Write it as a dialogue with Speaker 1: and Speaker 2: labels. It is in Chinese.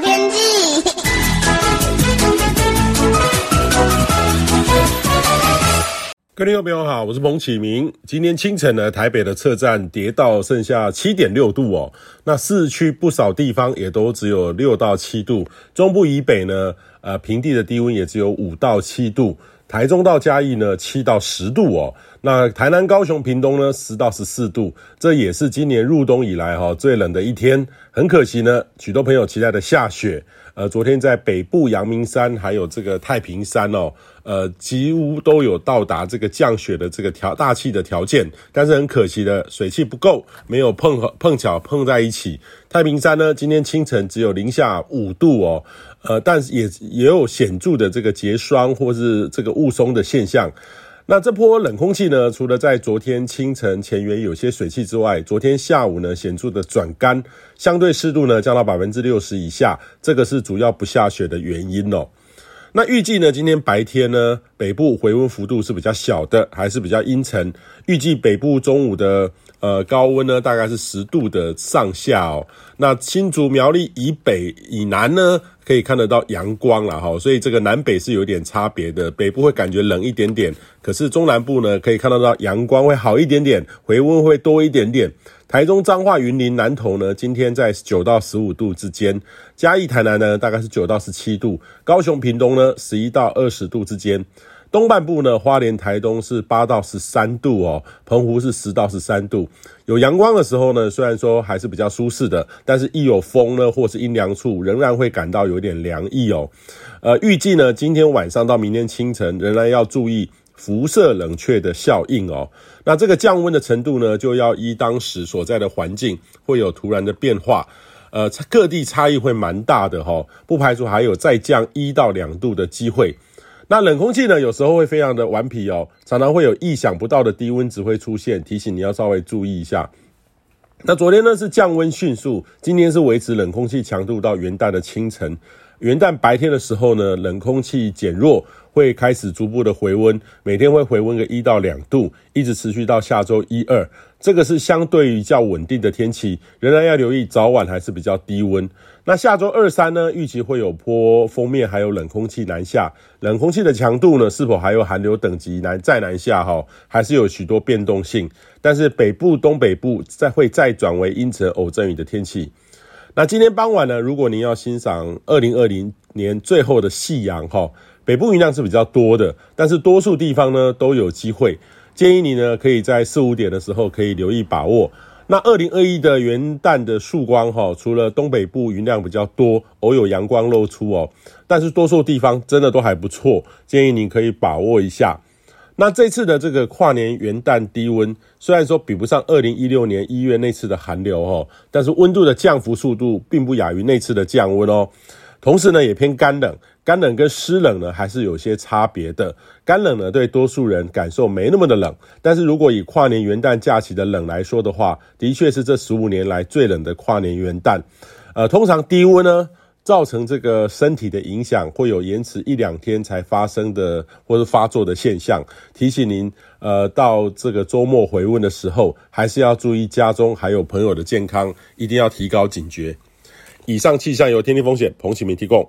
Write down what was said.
Speaker 1: 天气。
Speaker 2: 各位朋友好，我是彭启明。今天清晨呢，台北的测站跌到剩下七点六度哦。那市区不少地方也都只有六到七度，中部以北呢，呃，平地的低温也只有五到七度。台中到嘉义呢，七到十度哦。那台南、高雄、屏东呢，十到十四度。这也是今年入冬以来哈最冷的一天。很可惜呢，许多朋友期待的下雪，呃，昨天在北部阳明山还有这个太平山哦，呃，几乎都有到达这个降雪的这个条大气的条件。但是很可惜的，水汽不够，没有碰碰巧碰在一起。太平山呢，今天清晨只有零下五度哦。呃，但是也也有显著的这个结霜或是这个雾凇的现象。那这波冷空气呢，除了在昨天清晨前缘有些水汽之外，昨天下午呢显著的转干，相对湿度呢降到百分之六十以下，这个是主要不下雪的原因哦。那预计呢，今天白天呢，北部回温幅度是比较小的，还是比较阴沉。预计北部中午的呃高温呢，大概是十度的上下哦。那新竹苗栗以北以南呢，可以看得到阳光了哈，所以这个南北是有点差别的。北部会感觉冷一点点，可是中南部呢，可以看得到阳光会好一点点，回温会多一点点。台中、彰化、云林、南投呢，今天在九到十五度之间；嘉义、台南呢，大概是九到十七度；高雄、屏东呢，十一到二十度之间。东半部呢，花莲、台东是八到十三度哦，澎湖是十到十三度。有阳光的时候呢，虽然说还是比较舒适的，但是一有风呢，或是阴凉处，仍然会感到有点凉意哦。呃，预计呢，今天晚上到明天清晨，仍然要注意。辐射冷却的效应哦，那这个降温的程度呢，就要依当时所在的环境会有突然的变化，呃，各地差异会蛮大的哈，不排除还有再降一到两度的机会。那冷空气呢，有时候会非常的顽皮哦，常常会有意想不到的低温值会出现，提醒你要稍微注意一下。那昨天呢是降温迅速，今天是维持冷空气强度到元旦的清晨。元旦白天的时候呢，冷空气减弱，会开始逐步的回温，每天会回温个一到两度，一直持续到下周一二。这个是相对于较稳定的天气，仍然要留意早晚还是比较低温。那下周二三呢，预期会有波锋面，还有冷空气南下，冷空气的强度呢，是否还有寒流等级南再南下哈，还是有许多变动性。但是北部、东北部再会再转为阴沉偶阵雨的天气。那今天傍晚呢，如果您要欣赏二零二零年最后的夕阳哈，北部云量是比较多的，但是多数地方呢都有机会。建议你呢可以在四五点的时候可以留意把握。那二零二一的元旦的曙光哈，除了东北部云量比较多，偶有阳光露出哦，但是多数地方真的都还不错，建议你可以把握一下。那这次的这个跨年元旦低温，虽然说比不上二零一六年一月那次的寒流哦，但是温度的降幅速度并不亚于那次的降温哦。同时呢，也偏干冷，干冷跟湿冷呢还是有些差别的。干冷呢，对多数人感受没那么的冷，但是如果以跨年元旦假期的冷来说的话，的确是这十五年来最冷的跨年元旦。呃，通常低温呢，造成这个身体的影响，会有延迟一两天才发生的或是发作的现象。提醒您，呃，到这个周末回温的时候，还是要注意家中还有朋友的健康，一定要提高警觉。以上气象由天气风险彭启明提供。